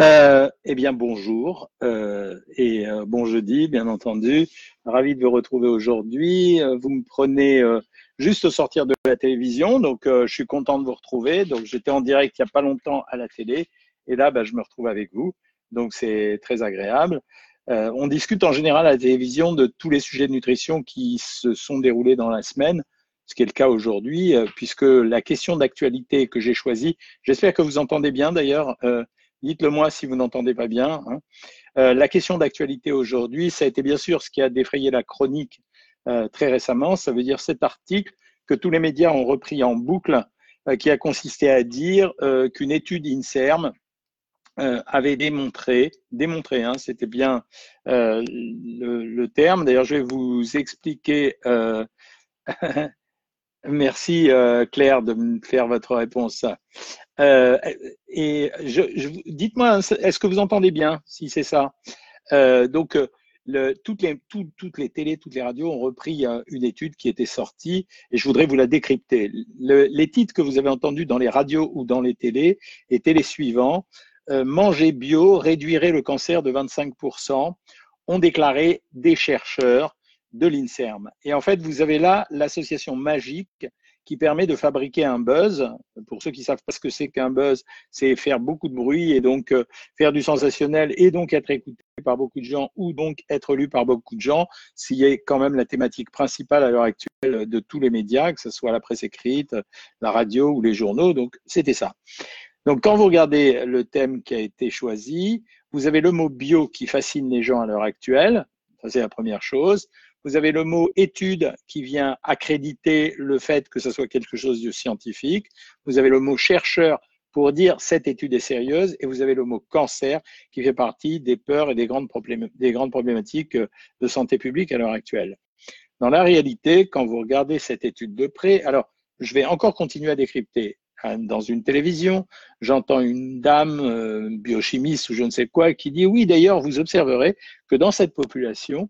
Euh, eh bien, bonjour euh, et euh, bon jeudi, bien entendu. Ravi de vous retrouver aujourd'hui. Euh, vous me prenez euh, juste au sortir de la télévision, donc je suis content de vous retrouver. Donc, j'étais en direct il n'y a pas longtemps à la télé et là, bah, je me retrouve avec vous. Donc, c'est très agréable. on discute en général à la télévision de tous les sujets de nutrition qui se sont déroulés dans la semaine ce qui est le cas aujourd'hui, puisque la question d'actualité que j'ai choisie, j'espère que vous entendez bien d'ailleurs, euh, Dites-le moi si vous n'entendez pas bien. Hein. Euh, la question d'actualité aujourd'hui, ça a été bien sûr ce qui a défrayé la chronique euh, très récemment. Ça veut dire cet article que tous les médias ont repris en boucle, euh, qui a consisté à dire qu'une étude INSERM avait démontré, démontré, hein, c'était bien le, le, terme. D'ailleurs, je vais vous expliquer. Merci Claire de me faire votre réponse. Euh, et dites-moi, est-ce que vous entendez bien, si c'est ça? Euh, Donc, euh, toutes, les, tout, toutes les télés, toutes les radios ont repris euh, une étude qui était sortie et je voudrais vous la décrypter. Le, les titres que vous avez entendus dans les radios ou dans les télés étaient les suivants. Euh, manger bio réduirait le cancer de 25%, ont déclaré des chercheurs de l'INSERM. Et en fait, vous avez là l'association magique qui permet de fabriquer un buzz. Pour ceux qui savent pas ce que c'est qu'un buzz, c'est faire beaucoup de bruit et donc euh, faire du sensationnel et donc être écouté par beaucoup de gens ou donc être lu par beaucoup de gens, s'il est quand même la thématique principale à l'heure actuelle de tous les médias, que ce soit la presse écrite, la radio ou les journaux. Donc, c'était ça. Donc, quand vous regardez le thème qui a été choisi, vous avez le mot bio qui fascine les gens à l'heure actuelle. Ça, c'est la première chose. Vous avez le mot étude qui vient accréditer le fait que ce soit quelque chose de scientifique. Vous avez le mot chercheur pour dire cette étude est sérieuse. Et vous avez le mot cancer qui fait partie des peurs et des grandes, des grandes problématiques de santé publique à l'heure actuelle. Dans la réalité, quand vous regardez cette étude de près, alors je vais encore continuer à décrypter. Dans une télévision, j'entends une dame euh, biochimiste ou je ne sais quoi qui dit oui, d'ailleurs, vous observerez que dans cette population, euh,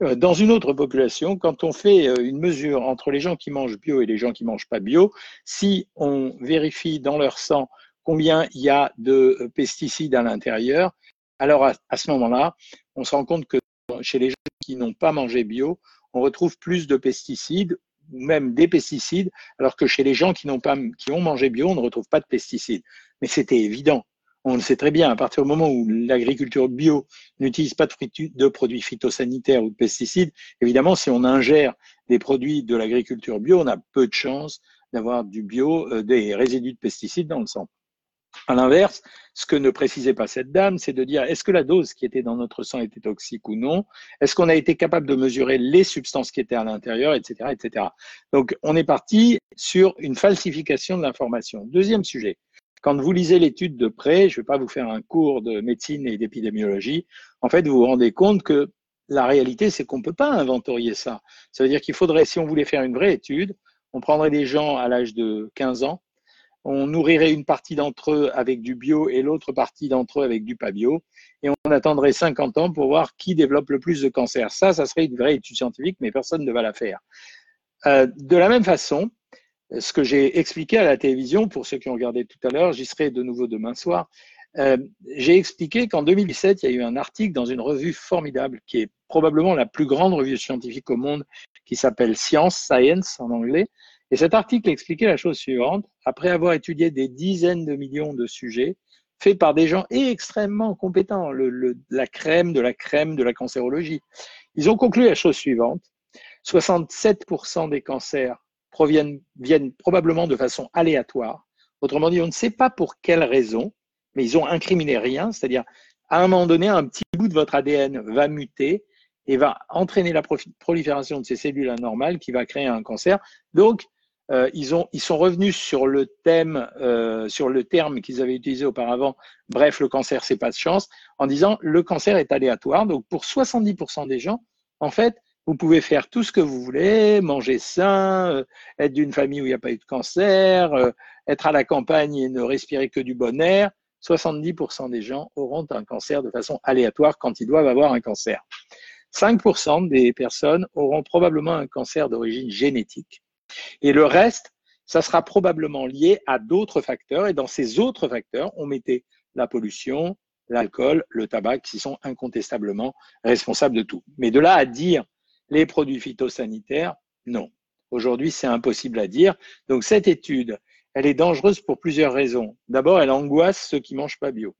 dans une autre population, quand on fait euh, une mesure entre les gens qui mangent bio et les gens qui mangent pas bio, si on vérifie dans leur sang combien il y a de euh, pesticides à l'intérieur, alors à, ce moment-là, on se rend compte que chez les gens qui n'ont pas mangé bio, on retrouve plus de pesticides ou même des pesticides, alors que chez les gens qui n'ont pas, qui ont mangé bio, on ne retrouve pas de pesticides. Mais c'était évident on le sait très bien, à partir du moment où l'agriculture bio n'utilise pas de, produits phytosanitaires ou de pesticides, évidemment, si on ingère des produits de l'agriculture bio, on a peu de chances d'avoir du bio, euh, des résidus de pesticides dans le sang. À l'inverse, ce que ne précisait pas cette dame, c'est de dire est-ce que la dose qui était dans notre sang était toxique ou non? Est-ce qu'on a été capable de mesurer les substances qui étaient à l'intérieur, etc., etc. Donc, on est parti sur une falsification de l'information. Deuxième sujet, quand vous lisez l'étude de près, je ne vais pas vous faire un cours de médecine et d'épidémiologie, en fait, vous vous rendez compte que la réalité, c'est qu'on ne peut pas inventorier ça. Ça veut dire qu'il faudrait, si on voulait faire une vraie étude, on prendrait des gens à l'âge de 15 ans, on nourrirait une partie d'entre eux avec du bio et l'autre partie d'entre eux avec du pas bio, et on attendrait 50 ans pour voir qui développe le plus de cancer. Ça, ça serait une vraie étude scientifique, mais personne ne va la faire. Euh, de la même façon, ce que j'ai expliqué à la télévision, pour ceux qui ont regardé tout à l'heure, j'y serai de nouveau demain soir. Euh, j'ai expliqué qu'en 2017, il y a eu un article dans une revue formidable qui est probablement la plus grande revue scientifique au monde, qui s'appelle Science, Science en anglais. Et cet article expliquait la chose suivante. Après avoir étudié des dizaines de millions de sujets, faits par des gens extrêmement compétents, le, la crème de la crème de la cancérologie, ils ont conclu la chose suivante. 67% des cancers proviennent, viennent probablement de façon aléatoire. Autrement dit, on ne sait pas pour quelle raison, mais ils ont incriminé rien, c'est-à-dire à un moment donné, un petit bout de votre ADN va muter et va entraîner la prolifération de ces cellules anormales qui va créer un cancer. Donc, euh, ils, ont, ils sont revenus sur le thème, euh, sur le terme qu'ils avaient utilisé auparavant. Bref, le cancer, c'est pas de chance, en disant le cancer est aléatoire. Donc, pour 70% des gens, en fait, vous pouvez faire tout ce que vous voulez, manger sain, euh, être d'une famille où il n'y a pas eu de cancer, euh, être à la campagne et ne respirer que du bon air. 70% des gens auront un cancer de façon aléatoire quand ils doivent avoir un cancer. 5% des personnes auront probablement un cancer d'origine génétique. Et le reste, ça sera probablement lié à d'autres facteurs. Et dans ces autres facteurs, on mettait la pollution, l'alcool, le tabac, qui sont incontestablement responsables de tout. Mais de là à dire les produits phytosanitaires, non. Aujourd'hui, c'est impossible à dire. Donc cette étude, elle est dangereuse pour plusieurs raisons. D'abord, elle angoisse ceux qui mangent pas bio.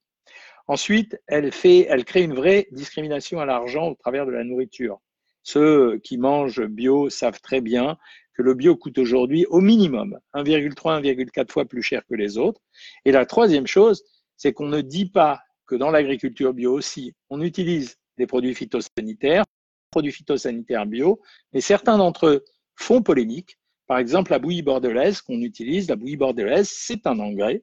Ensuite, elle fait, elle crée une vraie discrimination à l'argent au travers de la nourriture. Ceux qui mangent bio savent très bien que le bio coûte aujourd'hui au minimum 1,3, 1,4 fois plus cher que les autres. Et la troisième chose, c'est qu'on ne dit pas que dans l'agriculture bio aussi, on utilise des produits phytosanitaires, produits phytosanitaires bio, mais certains d'entre eux font polémique. Par exemple, la bouillie bordelaise qu'on utilise, la bouillie bordelaise, c'est un engrais,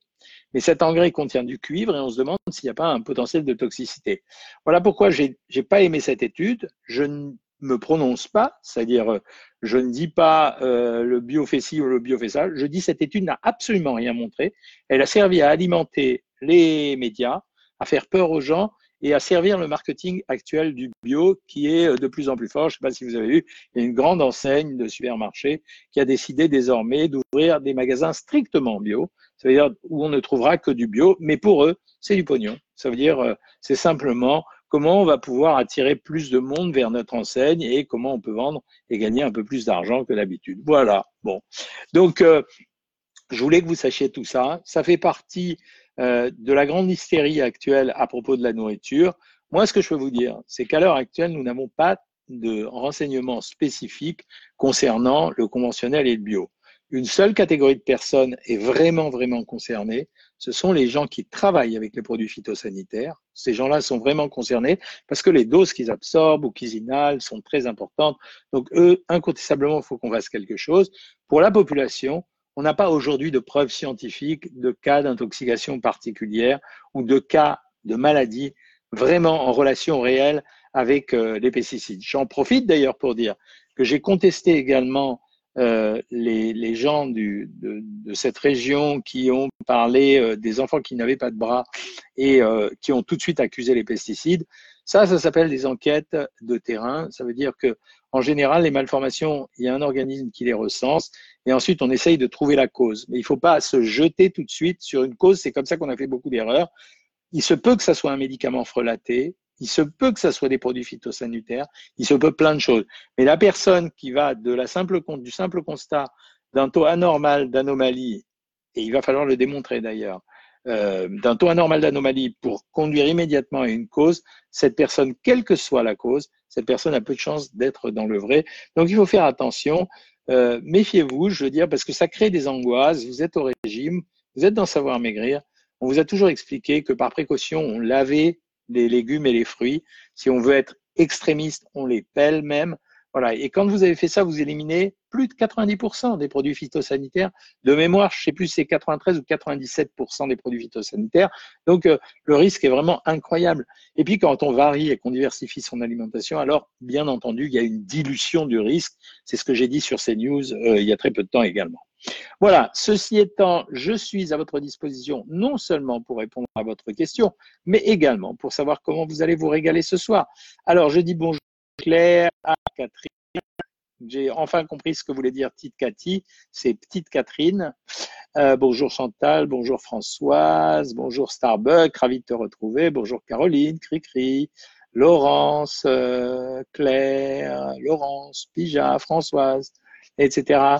mais cet engrais contient du cuivre et on se demande s'il n'y a pas un potentiel de toxicité. Voilà pourquoi j'ai n'ai pas aimé cette étude. Je ne me prononce pas, c'est-à-dire je ne dis pas euh, le bio fait ci ou le bio fait ça. Je dis cette étude n'a absolument rien montré. Elle a servi à alimenter les médias, à faire peur aux gens et à servir le marketing actuel du bio qui est de plus en plus fort. Je ne sais pas si vous avez vu, il y a une grande enseigne de supermarché qui a décidé désormais d'ouvrir des magasins strictement bio. Ça veut dire où on ne trouvera que du bio, mais pour eux, c'est du pognon. Ça veut dire, euh, c'est simplement comment on va pouvoir attirer plus de monde vers notre enseigne et comment on peut vendre et gagner un peu plus d'argent que d'habitude. Voilà. Bon. Donc, euh, je voulais que vous sachiez tout ça. Ça fait partie euh, de la grande hystérie actuelle à propos de la nourriture. Moi, ce que je peux vous dire, c'est qu'à l'heure actuelle, nous n'avons pas de renseignements spécifiques concernant le conventionnel et le bio. Une seule catégorie de personnes est vraiment, vraiment concernée. Ce sont les gens qui travaillent avec les produits phytosanitaires. Ces gens-là sont vraiment concernés parce que les doses qu'ils absorbent ou qu'ils inhalent sont très importantes. Donc, eux, incontestablement, il faut qu'on fasse quelque chose. Pour la population, on n'a pas aujourd'hui de preuves scientifiques de cas d'intoxication particulière ou de cas de maladie vraiment en relation réelle avec euh, les pesticides. J'en profite d'ailleurs pour dire que j'ai contesté également euh, les, gens de, cette région qui ont parlé euh, des enfants qui n'avaient pas de bras et qui ont tout de suite accusé les pesticides. Ça, ça s'appelle des enquêtes de terrain. Ça veut dire que en général, les malformations, il y a un organisme qui les recense et ensuite on essaye de trouver la cause. Mais il ne faut pas se jeter tout de suite sur une cause. C'est comme ça qu'on a fait beaucoup d'erreurs. Il se peut que ça soit un médicament frelaté. Il se peut que ça soit des produits phytosanitaires. Il se peut plein de choses. Mais la personne qui va de la simple, du simple constat d'un taux anormal d'anomalie, et il va falloir le démontrer d'ailleurs, euh, d'un taux anormal d'anomalie pour conduire immédiatement à une cause, cette personne, quelle que soit la cause, cette personne a peu de chances d'être dans le vrai. Donc il faut faire attention. Euh, méfiez-vous, je veux dire, parce que ça crée des angoisses. Vous êtes au régime, vous êtes dans savoir maigrir. On vous a toujours expliqué que par précaution, on lavait les légumes et les fruits. Si on veut être extrémiste, on les pèle même. Voilà. Et quand vous avez fait ça, vous éliminez plus de 90% des produits phytosanitaires. De mémoire, je ne sais plus si c'est 93 ou 97% des produits phytosanitaires. Donc, euh, le risque est vraiment incroyable. Et puis, quand on varie et qu'on diversifie son alimentation, alors, bien entendu, il y a une dilution du risque. C'est ce que j'ai dit sur ces news euh, il y a très peu de temps également. Voilà, ceci étant, je suis à votre disposition non seulement pour répondre à votre question, mais également pour savoir comment vous allez vous régaler ce soir. Alors, je dis bonjour Claire, à Catherine. J'ai enfin compris ce que voulait dire petite Cathy, c'est petite Catherine. Euh, bonjour Chantal, bonjour Françoise, bonjour Starbuck, ravi de te retrouver. Bonjour Caroline, Cricri, Laurence, euh, Claire, Laurence, Pija, Françoise, etc.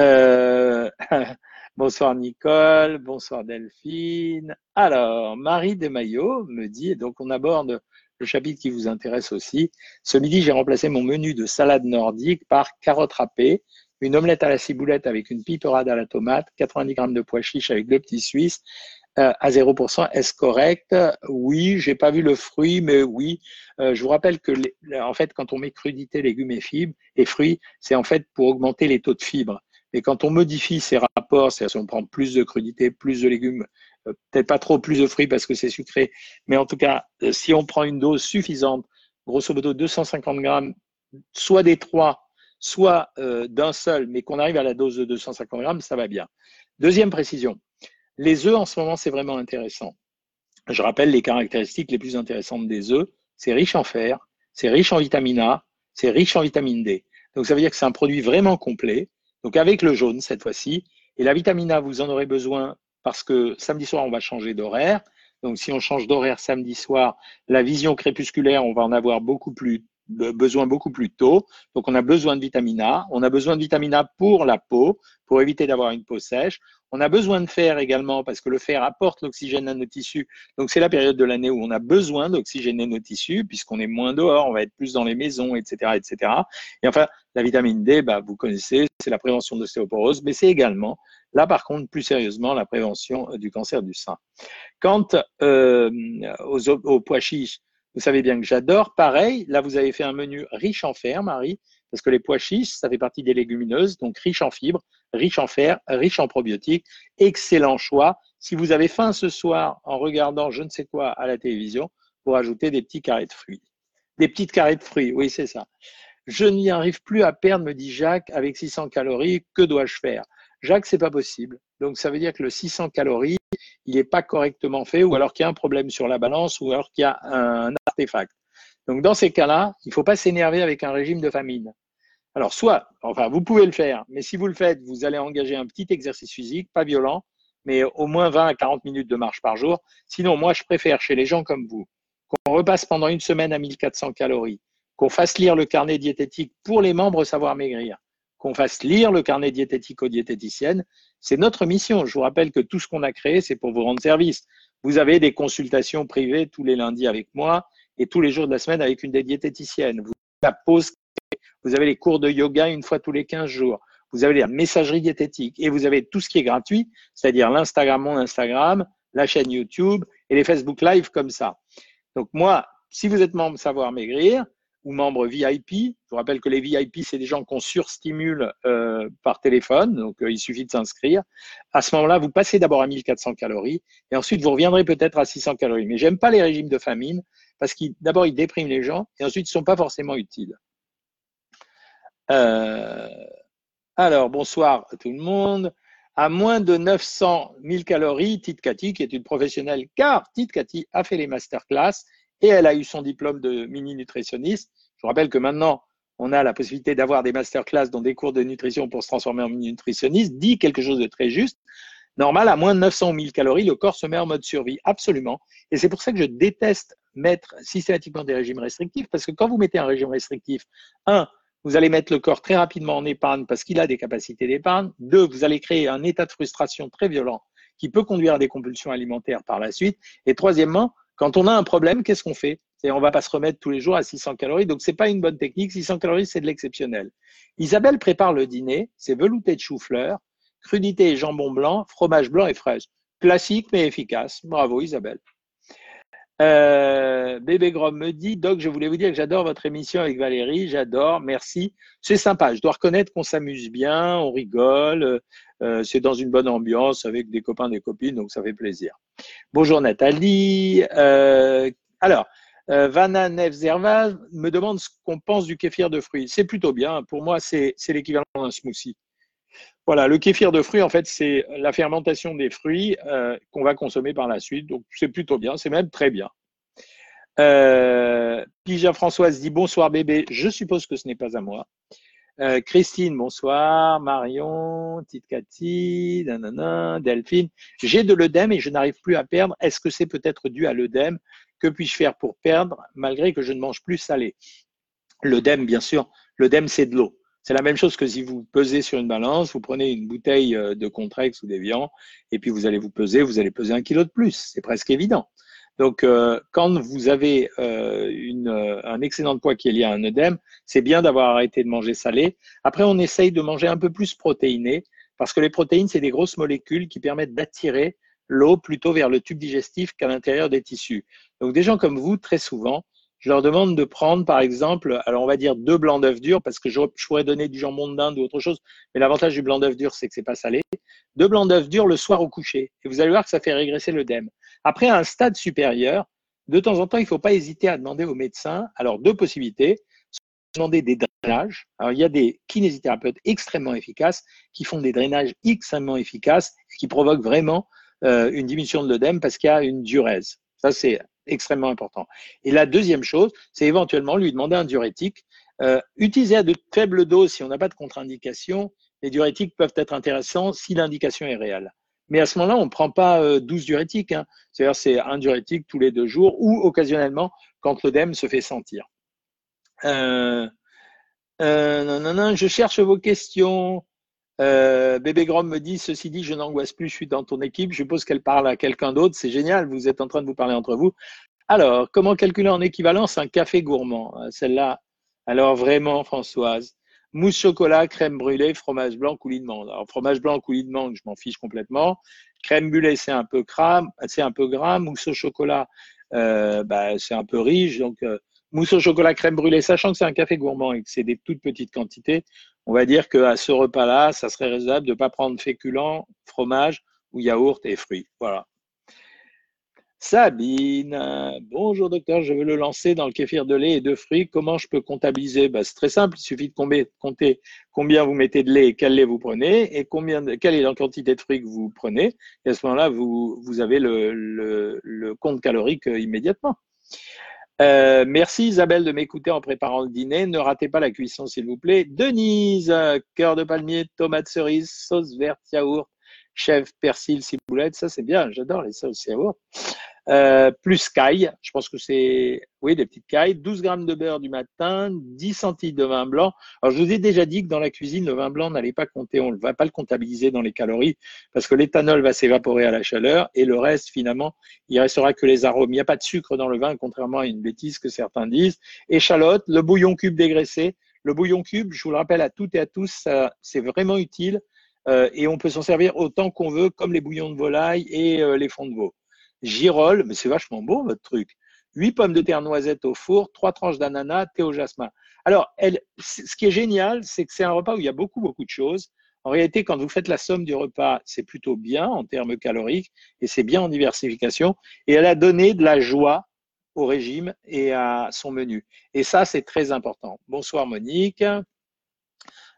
Euh, bonsoir Nicole, bonsoir Delphine. Alors, Marie Desmaillots me dit, donc on aborde le chapitre qui vous intéresse aussi. Ce midi, j'ai remplacé mon menu de salade nordique par carottes râpées, une omelette à la ciboulette avec une piperade à la tomate, 90 grammes de pois chiches avec deux petits suisses euh, à 0%. Est-ce correct? Oui, j'ai pas vu le fruit, mais oui. Euh, je vous rappelle que, en fait, quand on met crudité, légumes et fibres et fruits, c'est en fait pour augmenter les taux de fibres. Et quand on modifie ces rapports, c'est-à-dire si on prend plus de crudité, plus de légumes, peut-être pas trop plus de fruits parce que c'est sucré, mais en tout cas, euh, si on prend une dose suffisante, grosso modo 250 grammes, soit des trois, soit euh, d'un seul, mais qu'on arrive à la dose de 250 grammes, ça va bien. Deuxième précision, les œufs en ce moment, c'est vraiment intéressant. Je rappelle les caractéristiques les plus intéressantes des œufs. C'est riche en fer, c'est riche en vitamine A, c'est riche en vitamine D. Donc ça veut dire que c'est un produit vraiment complet. Donc avec le jaune cette fois-ci. Et la vitamine A, vous en aurez besoin parce que samedi soir, on va changer d'horaire. Donc, si on change d'horaire samedi soir, la vision crépusculaire, on va en avoir beaucoup plus besoin beaucoup plus tôt. Donc, on a besoin de vitamine A. On a besoin de vitamine A pour la peau, pour éviter d'avoir une peau sèche. On a besoin de fer également parce que le fer apporte l'oxygène à nos tissus. Donc, c'est la période de l'année où on a besoin d'oxygéner nos tissus puisqu'on est moins dehors, on va être plus dans les maisons, etc., etc. Et enfin, la vitamine D, bah, vous connaissez, c'est la prévention de l'ostéoporose, mais c'est également, là par contre, plus sérieusement, la prévention du cancer du sein. Quant euh, aux, aux pois chiches, vous savez bien que j'adore. Pareil, là, vous avez fait un menu riche en fer, Marie, parce que les pois chiches, ça fait partie des légumineuses, donc riche en fibres, riche en fer, riche en probiotiques. Excellent choix. Si vous avez faim ce soir en regardant je ne sais quoi à la télévision, pour ajouter des petits carrés de fruits. Des petites carrés de fruits, oui, c'est ça. Je n'y arrive plus à perdre, me dit Jacques, avec 600 calories. Que dois-je faire? Jacques, c'est pas possible. Donc, ça veut dire que le 600 calories, il n'est pas correctement fait, ou alors qu'il y a un problème sur la balance, ou alors qu'il y a un artefact. Donc, dans ces cas-là, il ne faut pas s'énerver avec un régime de famine. Alors, soit, enfin, vous pouvez le faire, mais si vous le faites, vous allez engager un petit exercice physique, pas violent, mais au moins 20 à 40 minutes de marche par jour. Sinon, moi, je préfère chez les gens comme vous qu'on repasse pendant une semaine à 1400 calories, qu'on fasse lire le carnet diététique pour les membres Savoir Maigrir, qu'on fasse lire le carnet diététique aux diététiciennes. C'est notre mission. Je vous rappelle que tout ce qu'on a créé, c'est pour vous rendre service. Vous avez des consultations privées tous les lundis avec moi et tous les jours de la semaine avec une des diététiciennes. Vous avez la pause, vous avez les cours de yoga une fois tous les 15 jours. Vous avez la messagerie diététique et vous avez tout ce qui est gratuit, c'est-à-dire l'Instagram, mon Instagram, la chaîne YouTube et les Facebook Live comme ça. Donc moi, si vous êtes membre Savoir Maigrir, ou membres VIP. Je vous rappelle que les VIP, c'est des gens qu'on surstimule euh, par téléphone, donc euh, il suffit de s'inscrire. À ce moment-là, vous passez d'abord à 1400 calories et ensuite vous reviendrez peut-être à 600 calories. Mais j'aime pas les régimes de famine parce qu'ils d'abord ils dépriment les gens et ensuite ils sont pas forcément utiles. Euh, alors bonsoir à tout le monde. À moins de 900 000 calories, Tite Cathy, qui est une professionnelle, car Tite Cathy a fait les masterclass et elle a eu son diplôme de mini nutritionniste. Je vous rappelle que maintenant, on a la possibilité d'avoir des masterclass dans des cours de nutrition pour se transformer en mini nutritionniste, dit quelque chose de très juste. Normal, à moins de 900 000 calories, le corps se met en mode survie, absolument. Et c'est pour ça que je déteste mettre systématiquement des régimes restrictifs, parce que quand vous mettez un régime restrictif, un, vous allez mettre le corps très rapidement en épargne parce qu'il a des capacités d'épargne. Deux, vous allez créer un état de frustration très violent qui peut conduire à des compulsions alimentaires par la suite. Et troisièmement, quand on a un problème, qu'est-ce qu'on fait? On ne va pas se remettre tous les jours à 600 calories, donc ce n'est pas une bonne technique. 600 calories, c'est de l'exceptionnel. Isabelle prépare le dîner, c'est velouté de chou-fleur, crudité et jambon blanc, fromage blanc et fraises. Classique mais efficace. Bravo Isabelle. Euh, Bébé Grom me dit, Doc, je voulais vous dire que j'adore votre émission avec Valérie, j'adore, merci. C'est sympa, je dois reconnaître qu'on s'amuse bien, on rigole, euh, c'est dans une bonne ambiance avec des copains, des copines, donc ça fait plaisir. Bonjour Nathalie. Euh, alors, euh, Vanna me demande ce qu'on pense du kéfir de fruits. C'est plutôt bien, pour moi c'est l'équivalent d'un smoothie. Voilà, le kéfir de fruits, en fait, c'est la fermentation des fruits euh, qu'on va consommer par la suite. Donc, c'est plutôt bien, c'est même très bien. Euh, Françoise dit bonsoir bébé. Je suppose que ce n'est pas à moi. Euh, Christine, bonsoir. Marion, Tite Cathy, Delphine. J'ai de l'œdème et je n'arrive plus à perdre. Est-ce que c'est peut-être dû à l'œdème? Que puis-je faire pour perdre malgré que je ne mange plus salé? L'œdème, bien sûr. L'œdème, c'est de l'eau. C'est la même chose que si vous pesez sur une balance, vous prenez une bouteille euh, de Contrex ou d'Evian, et puis vous allez vous peser, vous allez peser un kilo de plus. C'est presque évident. Donc, euh, quand vous avez euh, une, un excédent de poids qui est lié à un œdème, c'est bien d'avoir arrêté de manger salé. Après, on essaye de manger un peu plus protéiné, parce que les protéines, c'est des grosses molécules qui permettent d'attirer l'eau plutôt vers le tube digestif qu'à l'intérieur des tissus. Donc, des gens comme vous, très souvent, je leur demande de prendre, par exemple, alors on va dire deux blancs d'œufs durs, parce que je, pourrais donner du jambon de dinde ou autre chose, mais l'avantage du blanc d'œuf dur, c'est que c'est pas salé. Deux blancs d'œufs durs le soir au coucher. Et vous allez voir que ça fait régresser l'œdème. Après, un stade supérieur, de temps en temps, il ne faut pas hésiter à demander au médecin, alors deux possibilités, demander des drainages. Alors, il y a des kinésithérapeutes extrêmement efficaces qui font des drainages extrêmement efficaces, qui provoquent vraiment euh, une diminution de l'œdème parce qu'il y a une diurèse. Ça, c'est extrêmement important. Et la deuxième chose, c'est éventuellement lui demander un diurétique. Euh, utiliser à de faibles doses si on n'a pas de contre-indication. Les diurétiques peuvent être intéressants si l'indication est réelle. Mais à ce moment-là, on ne prend pas 12 diurétiques. Hein. C'est-à-dire c'est un diurétique tous les deux jours ou occasionnellement quand l'œdème se fait sentir. Euh, non, non, non, je cherche vos questions. Euh, Bébé Grom me dit, ceci dit, je n'angoisse plus, je suis dans ton équipe. Je suppose qu'elle parle à quelqu'un d'autre. C'est génial, vous êtes en train de vous parler entre vous. Alors, comment calculer en équivalence un café gourmand? Euh, Celle-là, alors vraiment, Françoise. Mousse chocolat, crème brûlée, fromage blanc, coulis de menthe. Alors, fromage blanc, coulis de menthe, je m'en fiche complètement. Crème brûlée, c'est un peu gras. C'est un peu gras. Mousse au chocolat, euh, bah, c'est un peu riche. Donc, euh, mousse au chocolat, crème brûlée, sachant que c'est un café gourmand et que c'est des toutes petites quantités, on va dire qu'à ce repas-là, ça serait raisonnable de ne pas prendre féculents, fromage ou yaourt et fruits. Voilà. Sabine, bonjour docteur, je veux le lancer dans le kéfir de lait et de fruits. Comment je peux comptabiliser? Ben, C'est très simple, il suffit de compter combien vous mettez de lait et quel lait vous prenez et combien quelle est la quantité de fruits que vous prenez. Et à ce moment-là, vous, avez le, le, compte calorique euh, immédiatement. Euh, merci Isabelle de m'écouter en préparant le dîner. Ne ratez pas la cuisson s'il vous plaît. Denise, cœur de palmier, tomate cerise, sauce verte, yaourt, chèvre, persil, ciboulette. Ça c'est bien, j'adore les sauces yaourt. Euh, plus caille, je pense que c'est, oui, des petites cailles, 12 grammes de beurre du matin, 10 centilitres de vin blanc. Alors, je vous ai déjà dit que dans la cuisine, le vin blanc n'allait pas compter, on ne va pas le comptabiliser dans les calories parce que l'éthanol va s'évaporer à la chaleur et le reste, finalement, il restera que les arômes. Il n'y a pas de sucre dans le vin, contrairement à une bêtise que certains disent. Échalote, le bouillon cube dégraissé. Le bouillon cube, je vous le rappelle à toutes et à tous, c'est vraiment utile et on peut s'en servir autant qu'on veut, comme les bouillons de volaille et euh, les fonds de veau girole, mais c'est vachement beau votre truc. Huit pommes de terre noisettes au four, trois tranches d'ananas, thé au jasmin. Alors, ce qui est génial, c'est que c'est un repas où il y a beaucoup, beaucoup de choses. En réalité, quand vous faites la somme du repas, c'est plutôt bien en termes caloriques et c'est bien en diversification. Et elle a donné de la joie au régime et à son menu. Et ça, c'est très important. Bonsoir Monique.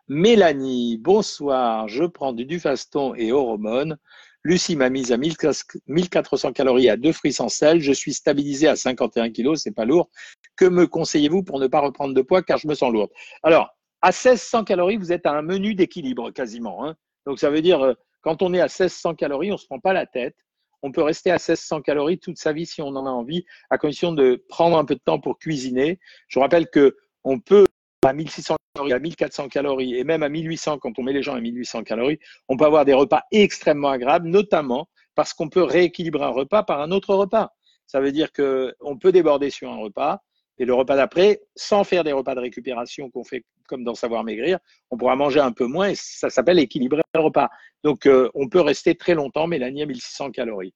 Mélanie, bonsoir. Je prends du Dufaston et hormones. Lucie m'a mise à 1400 calories à deux fruits sans sel. Je suis stabilisée à 51 kilos, c'est pas lourd. Que me conseillez-vous pour ne pas reprendre de poids? Car je me sens lourde Alors, à 1600 calories, vous êtes à un menu d'équilibre quasiment. Hein. Donc, ça veut dire, euh, quand on est à 1600 calories, on se prend pas la tête. On peut rester à 1600 calories toute sa vie si on en a envie, à condition de prendre un peu de temps pour cuisiner. Je vous rappelle que on peut à 1600 calories, à 1400 calories et même à 1800 quand on met les gens à 1800 calories, on peut avoir des repas extrêmement agréables, notamment parce qu'on peut rééquilibrer un repas par un autre repas. Ça veut dire qu'on peut déborder sur un repas et le repas d'après, sans faire des repas de récupération qu'on fait comme dans Savoir Maigrir, on pourra manger un peu moins et ça s'appelle équilibrer le repas. Donc, euh, on peut rester très longtemps, Mélanie, à 1600 calories.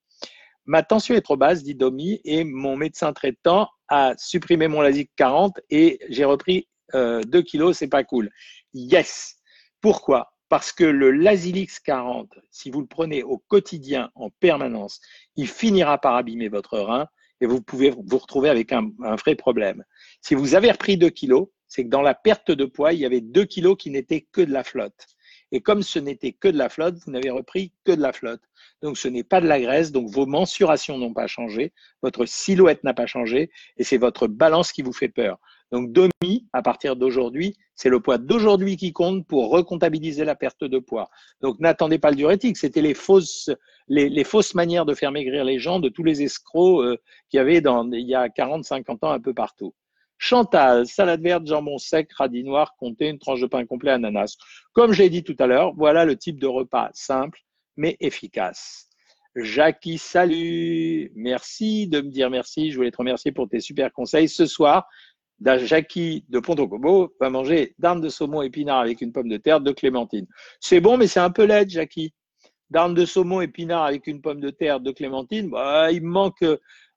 Ma tension est trop basse, dit Domi, et mon médecin traitant a supprimé mon LASIK 40 et j'ai repris 2 euh, kilos, c'est pas cool. Yes. Pourquoi? Parce que le Lasilix 40, si vous le prenez au quotidien, en permanence, il finira par abîmer votre rein et vous pouvez vous retrouver avec un, vrai problème. Si vous avez repris 2 kilos, c'est que dans la perte de poids, il y avait 2 kilos qui n'étaient que de la flotte. Et comme ce n'était que de la flotte, vous n'avez repris que de la flotte. Donc ce n'est pas de la graisse, donc vos mensurations n'ont pas changé, votre silhouette n'a pas changé, et c'est votre balance qui vous fait peur. Donc demi, à partir d'aujourd'hui, c'est le poids d'aujourd'hui qui compte pour recomptabiliser la perte de poids. Donc n'attendez pas le diurétique, c'était les fausses, les, fausses manières de faire maigrir les gens de tous les escrocs euh, qu'il y avait dans, il y a 40, 50 ans un peu partout. Chantal, salade verte, jambon sec, radis noir, compté, une tranche de pain complet, ananas. Comme j'ai dit tout à l'heure, voilà le type de repas simple mais efficace. Jackie, salut. Merci de me dire merci. Je voulais te remercier pour tes super conseils. Ce soir, Jackie de Pontocobo va manger d'armes de saumon épinard avec une pomme de terre de clémentine. C'est bon, mais c'est un peu laid, Jackie. D'armes de saumon épinard avec une pomme de terre de clémentine, bah, il manque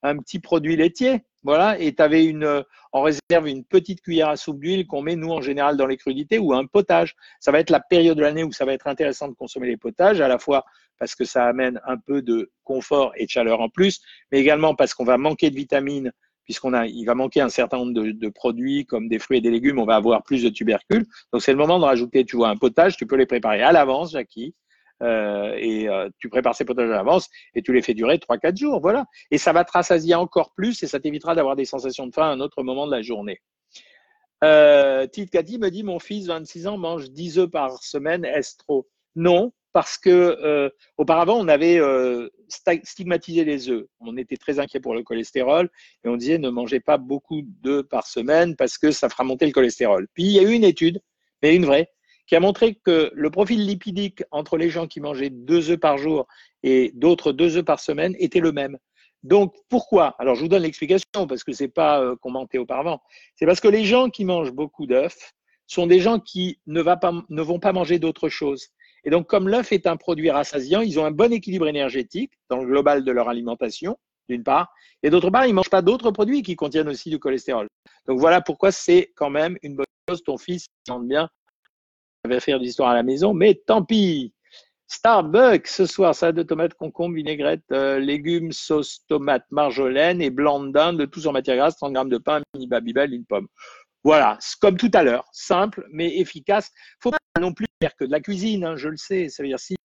un petit produit laitier. Voilà, et tu une, en réserve une petite cuillère à soupe d'huile qu'on met, nous, en général, dans les crudités ou un potage. Ça va être la période de l'année où ça va être intéressant de consommer les potages, à la fois parce que ça amène un peu de confort et de chaleur en plus, mais également parce qu'on va manquer de vitamines puisqu'on a, il va manquer un certain nombre de, produits comme des fruits et des légumes, on va avoir plus de tubercules. Donc c'est le moment de rajouter, tu vois, un potage. Tu peux les préparer à l'avance, Jackie. Euh, et euh, tu prépares ces potages à l'avance et tu les fais durer 3-4 jours, voilà. Et ça va te rassasier encore plus et ça t'évitera d'avoir des sensations de faim à un autre moment de la journée. Euh, Tite Cathy me dit mon fils 26 ans mange 10 œufs par semaine, est-ce trop? Non, parce que euh, auparavant, on avait euh, stigmatisé les œufs. On était très inquiet pour le cholestérol et on disait ne mangez pas beaucoup d'œufs par semaine parce que ça fera monter le cholestérol. Puis il y a eu une étude, mais une vraie, qui a montré que le profil lipidique entre les gens qui mangeaient deux œufs par jour et d'autres deux œufs par semaine était le même. Donc pourquoi? Alors je vous donne l'explication parce que c'est pas euh, commenté auparavant. C'est parce que les gens qui mangent beaucoup d'œufs sont des gens qui ne, ne vont pas manger d'autres choses. Et donc, comme l'œuf est un produit rassasiant, ils ont un bon équilibre énergétique dans le global de leur alimentation, d'une part, et d'autre part, ils ne mangent pas d'autres produits qui contiennent aussi du cholestérol. Donc voilà pourquoi c'est quand même une bonne chose. Ton fils demande bien, va faire de l'histoire à la maison, mais tant pis. Starbucks ce soir, salade de tomates, concombre, vinaigrette, euh, légumes, sauce, tomate, marjolaine et blanc de dinde, tout en matière grasse, 30 grammes de pain, mini babybel, une pomme. Voilà, comme tout à l'heure, simple mais efficace. Faut pas non plus faire que de la cuisine, hein, je le sais. Ça veut dire si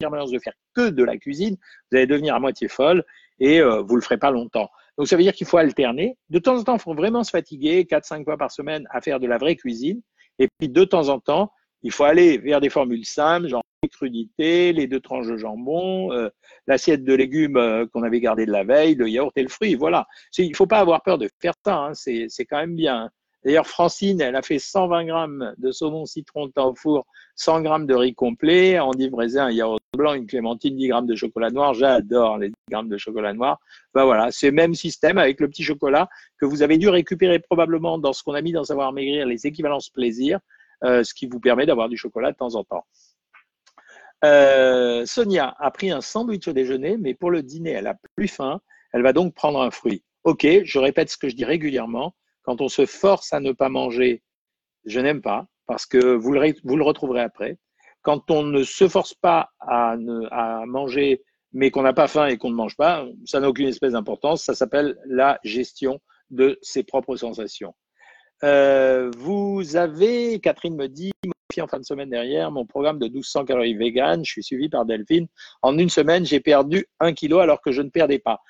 vous avez de faire que de la cuisine, vous allez devenir à moitié folle et euh, vous le ferez pas longtemps. Donc ça veut dire qu'il faut alterner. De temps en temps, il faut vraiment se fatiguer, 4-5 fois par semaine, à faire de la vraie cuisine. Et puis de temps en temps, il faut aller vers des formules simples, genre les crudités, les deux tranches de jambon, euh, l'assiette de légumes euh, qu'on avait gardé de la veille, le yaourt et le fruit. Voilà. Il ne faut pas avoir peur de faire ça. Hein. C'est quand même bien. D'ailleurs, Francine, elle a fait 120 grammes de saumon citron au four, 100 grammes de riz complet, endive raisin, un yaourt blanc, une clémentine, 10 grammes de chocolat noir. J'adore les 10 grammes de chocolat noir. Ben voilà, c'est le même système avec le petit chocolat que vous avez dû récupérer probablement dans ce qu'on a mis dans Savoir Maigrir, les équivalences plaisir, euh, ce qui vous permet d'avoir du chocolat de temps en temps. Euh, Sonia a pris un sandwich au déjeuner, mais pour le dîner, elle a plus faim. Elle va donc prendre un fruit. Ok, je répète ce que je dis régulièrement. Quand on se force à ne pas manger, je n'aime pas, parce que vous le, vous le retrouverez après. Quand on ne se force pas à, manger, mais qu'on n'a pas faim et qu'on ne mange pas, ça n'a aucune espèce d'importance. Ça s'appelle la gestion de ses propres sensations. Euh, vous avez, Catherine me dit, en fin de semaine derrière, mon programme de 1200 calories vegan, je suis suivi par Delphine. En une semaine, j'ai perdu un kilo alors que je ne perdais pas.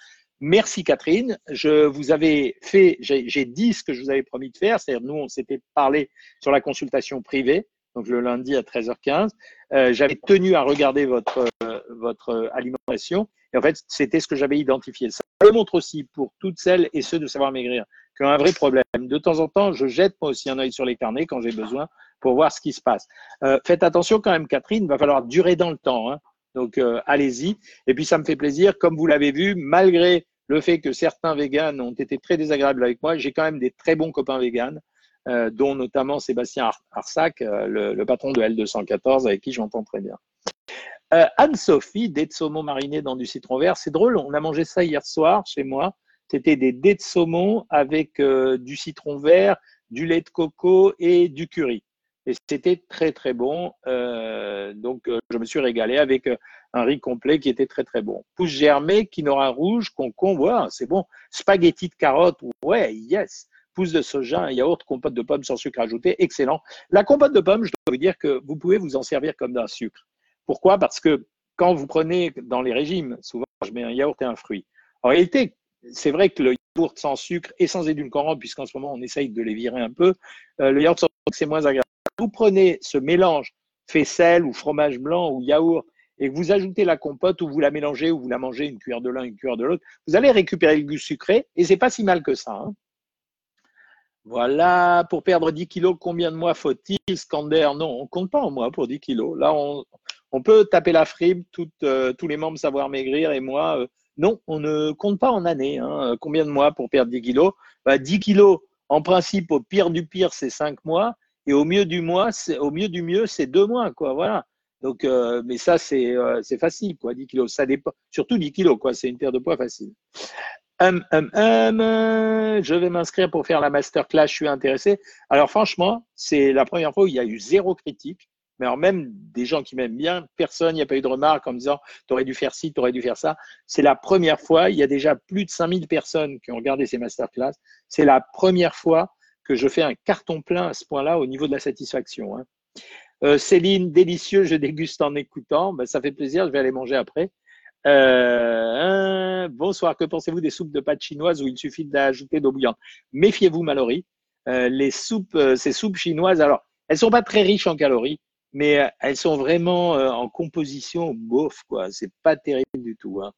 Merci Catherine. Je vous avais fait, j'ai dit ce que je vous avais promis de faire, c'est-à-dire nous on s'était parlé sur la consultation privée, donc le lundi à 13h15. Euh, j'avais tenu à regarder votre euh, votre alimentation et en fait c'était ce que j'avais identifié. Ça le montre aussi pour toutes celles et ceux de savoir maigrir qui ont un vrai problème. De temps en temps, je jette moi aussi un œil sur les carnets quand j'ai besoin pour voir ce qui se passe. Euh, faites attention quand même, Catherine, il va falloir durer dans le temps. Hein. Donc allez-y. Et puis ça me fait plaisir, comme vous l'avez vu, malgré le fait que certains véganes ont été très désagréables avec moi. J'ai quand même des très bons copains véganes, euh, dont notamment Sébastien Arsac, euh, le, patron de L214, avec qui j'entends très bien. Euh, Anne-Sophie, dés de saumon marinés dans du citron vert. C'est drôle, on a mangé ça hier soir chez moi. C'était des dés de saumon avec du citron vert, du lait de coco et du curry. Et c'était très très bon. donc je me suis régalé avec un riz complet qui était très très bon. Pousse germée, quinoa rouge, concombre, c'est bon. Spaghetti de carottes, ouais, yes. Pousse de soja, un yaourt, compote de pommes sans sucre ajouté, excellent. La compote de pommes, je dois vous dire que vous pouvez vous en servir comme d'un sucre. Pourquoi? Parce que quand vous prenez dans les régimes, souvent je mets un yaourt et un fruit. En réalité, c'est vrai que le yaourt sans sucre et sans édulcorant, puisqu'en ce moment on essaye de les virer un peu, euh, le yaourt sans sucre c'est moins agréable. Vous prenez ce mélange faisselle ou fromage blanc ou yaourt et que vous ajoutez la compote ou vous la mélangez ou vous la mangez une cuillère de l'un, une cuillère de l'autre, vous allez récupérer le goût sucré et c'est pas si mal que ça. Hein. Voilà, pour perdre 10 kilos, combien de mois faut-il Scander, non, on compte pas en mois pour 10 kilos. Là, on, peut taper la frime, euh, tous les membres savoir maigrir et moi, euh, non, on ne compte pas en années. Hein. Combien de mois pour perdre 10 kilos? 10 bah, kilos, en principe, au pire du pire, c'est 5 mois et au mieux du mois, au mieux du mieux, c'est 2 mois, quoi. Voilà. Donc, euh, mais ça, euh, c'est facile, quoi, 10 kilos. Ça dépend, surtout 10 kilos, quoi. C'est une paire de poids facile. Hum, hum, hum, je vais m'inscrire pour faire la masterclass, je suis intéressé. Alors franchement, c'est la première fois où il y a eu zéro critique. Mais alors même des gens qui m'aiment bien, personne, il n'y a pas eu de remarques en disant tu aurais dû faire ci, tu aurais dû faire ça. C'est la première fois, il y a déjà plus de 5000 personnes qui ont regardé ces masterclass. C'est la première fois que je fais un carton plein à ce point-là au niveau de la satisfaction. Hein. Euh, Céline, délicieux, je déguste en écoutant. Ben, ça fait plaisir, je vais aller manger après. Euh, bonsoir, que pensez-vous des soupes de pâtes chinoises où il suffit d'ajouter d'eau bouillante? Méfiez-vous, Mallory. Euh, les soupes, ces soupes chinoises, alors, elles sont pas très riches en calories, mais elles sont vraiment en composition bof, quoi. C'est pas terrible du tout. Hein.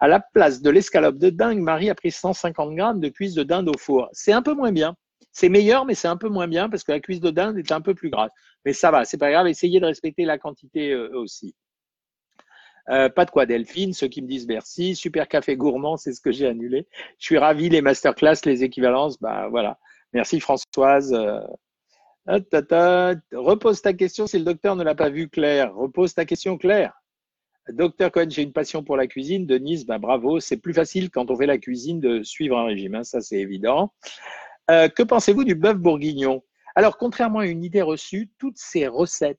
À la place de l'escalope de dingue, Marie a pris 150 grammes de cuisse de dinde au four. C'est un peu moins bien. C'est meilleur, mais c'est un peu moins bien parce que la cuisse de dinde est un peu plus grasse. Mais ça va, c'est pas grave. Essayez de respecter la quantité euh, aussi. Euh, pas de quoi, Delphine. Ceux qui me disent merci. Super café gourmand, c'est ce que j'ai annulé. Je suis ravi. Les masterclass, les équivalences, bah voilà. Merci Françoise. Euh, repose ta question si le docteur ne l'a pas vu Claire. Repose ta question Claire. Docteur Cohen, j'ai une passion pour la cuisine. Denise, bah, bravo. C'est plus facile quand on fait la cuisine de suivre un régime, hein, ça c'est évident. Euh, que pensez-vous du bœuf bourguignon? Alors, contrairement à une idée reçue, toutes ces recettes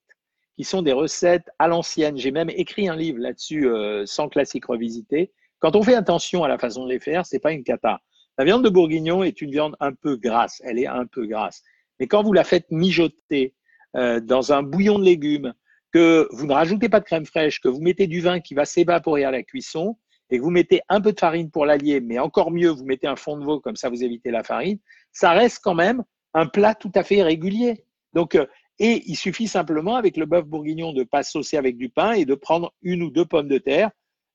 qui sont des recettes à l'ancienne, j'ai même écrit un livre là-dessus, euh, sans classique revisité. Quand on fait attention à la façon de les faire, c'est pas une cata. La viande de bourguignon est une viande un peu grasse, elle est un peu grasse. Mais quand vous la faites mijoter euh, dans un bouillon de légumes, que vous ne rajoutez pas de crème fraîche, que vous mettez du vin qui va s'évaporer à la cuisson et que vous mettez un peu de farine pour l'allier, mais encore mieux, vous mettez un fond de veau, comme ça vous évitez la farine, ça reste quand même un plat tout à fait régulier. Donc, euh, et il suffit simplement avec le bœuf bourguignon de ne pas saucer avec du pain et de prendre une ou deux pommes de terre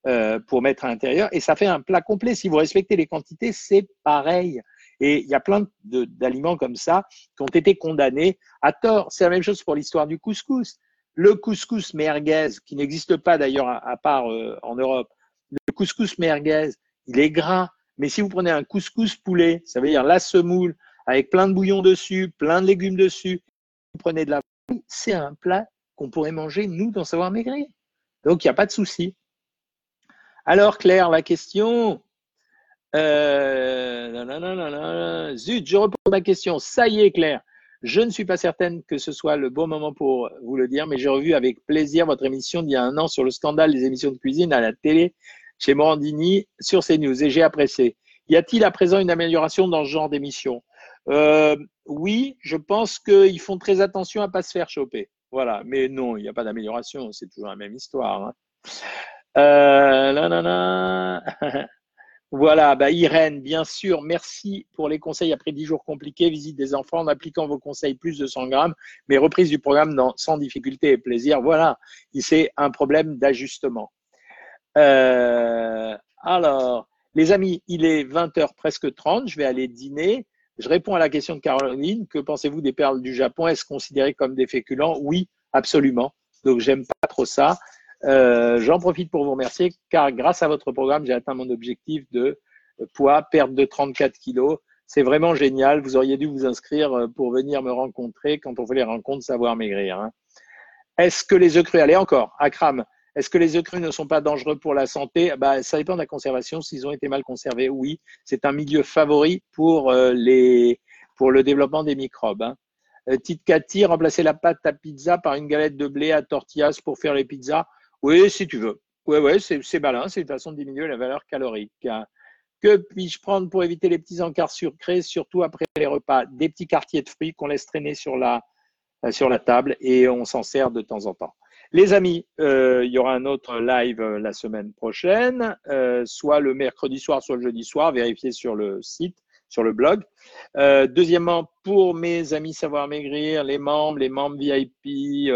euh, pour mettre à l'intérieur et ça fait un plat complet. Si vous respectez les quantités, c'est pareil. Et il y a plein d'aliments comme ça qui ont été condamnés à tort. C'est la même chose pour l'histoire du couscous. Le couscous merguez, qui n'existe pas d'ailleurs à, part euh, en Europe, le couscous merguez, il est gras. Mais si vous prenez un couscous poulet, ça veut dire la semoule avec plein de bouillon dessus, plein de légumes dessus, vous prenez de la c'est un plat qu'on pourrait manger, nous, dans Savoir Maigrir. Donc, il n'y a pas de souci. Alors, Claire, la question. Euh, zut, je repose ma question. Ça y est, Claire. Je ne suis pas certaine que ce soit le bon moment pour vous le dire, mais j'ai revu avec plaisir votre émission d'il y a un an sur le scandale des émissions de cuisine à la télé chez Morandini sur CNews et j'ai apprécié. Y a-t-il à présent une amélioration dans ce genre d'émission? Euh, Oui, je pense qu'ils font très attention à ne pas se faire choper. Voilà, mais non, il n'y a pas d'amélioration, c'est toujours la même histoire. Hein. Euh, Voilà, bah Irène, bien sûr, merci pour les conseils après dix jours compliqués, visite des enfants en appliquant vos conseils plus de 100 grammes, mais reprise du programme sans difficulté et plaisir. Voilà, c'est un problème d'ajustement. Euh, alors, les amis, il est 20h presque 30, je vais aller dîner. Je réponds à la question de Caroline. Que pensez-vous des perles du Japon? Est-ce considéré comme des féculents? Oui, absolument. Donc, j'aime pas trop ça. Euh, j'en profite pour vous remercier car grâce à votre programme, j'ai atteint mon objectif de poids, perte de 34 kilos. C'est vraiment génial. Vous auriez dû vous inscrire euh, pour venir me rencontrer quand on fait les rencontres Savoir Maigrir. Hein. Est-ce que les œufs crus, allez encore, Akram, est-ce que les œufs crus ne sont pas dangereux pour la santé? Bah, Ça dépend de la conservation. S'ils ont été mal conservés, oui. C'est un milieu favori pour, euh, les, pour le développement des microbes. Hein. Tite Cathy, remplacer la pâte à pizza par une galette de blé à tortillas pour faire les pizzas? Oui, si tu veux. Oui, ouais, c'est malin, c'est une façon de diminuer la valeur calorique. Hein. Que puis-je prendre pour éviter les petits encarts sucrés, surtout après les repas? Des petits quartiers de fruits qu'on laisse traîner sur la, euh, sur la table et on s'en sert de temps en temps. Les amis, euh, il y aura un autre live euh, la semaine prochaine, soit le mercredi soir, soit le jeudi soir. Vérifiez sur le site, sur le blog. deuxièmement, pour mes amis Savoir Maigrir, les membres, les membres VIP,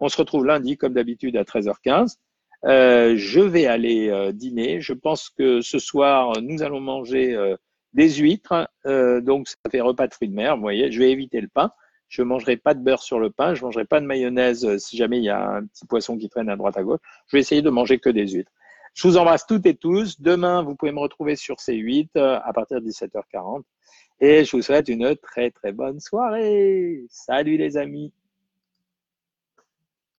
on se retrouve lundi, comme d'habitude, à 13h15. Euh, je vais aller euh, dîner. Je pense que ce soir, nous allons manger euh, des huîtres. donc, ça fait repas de fruits de mer. Vous voyez, je vais éviter le pain. Je mangerai pas de beurre sur le pain. Je mangerai pas de mayonnaise si jamais il y a un petit poisson qui traîne à droite à gauche. Je vais essayer de manger que des huîtres. Je vous embrasse toutes et tous. Demain, vous pouvez me retrouver sur C8 à partir de 17h40. Et je vous souhaite une très très bonne soirée. Salut les amis.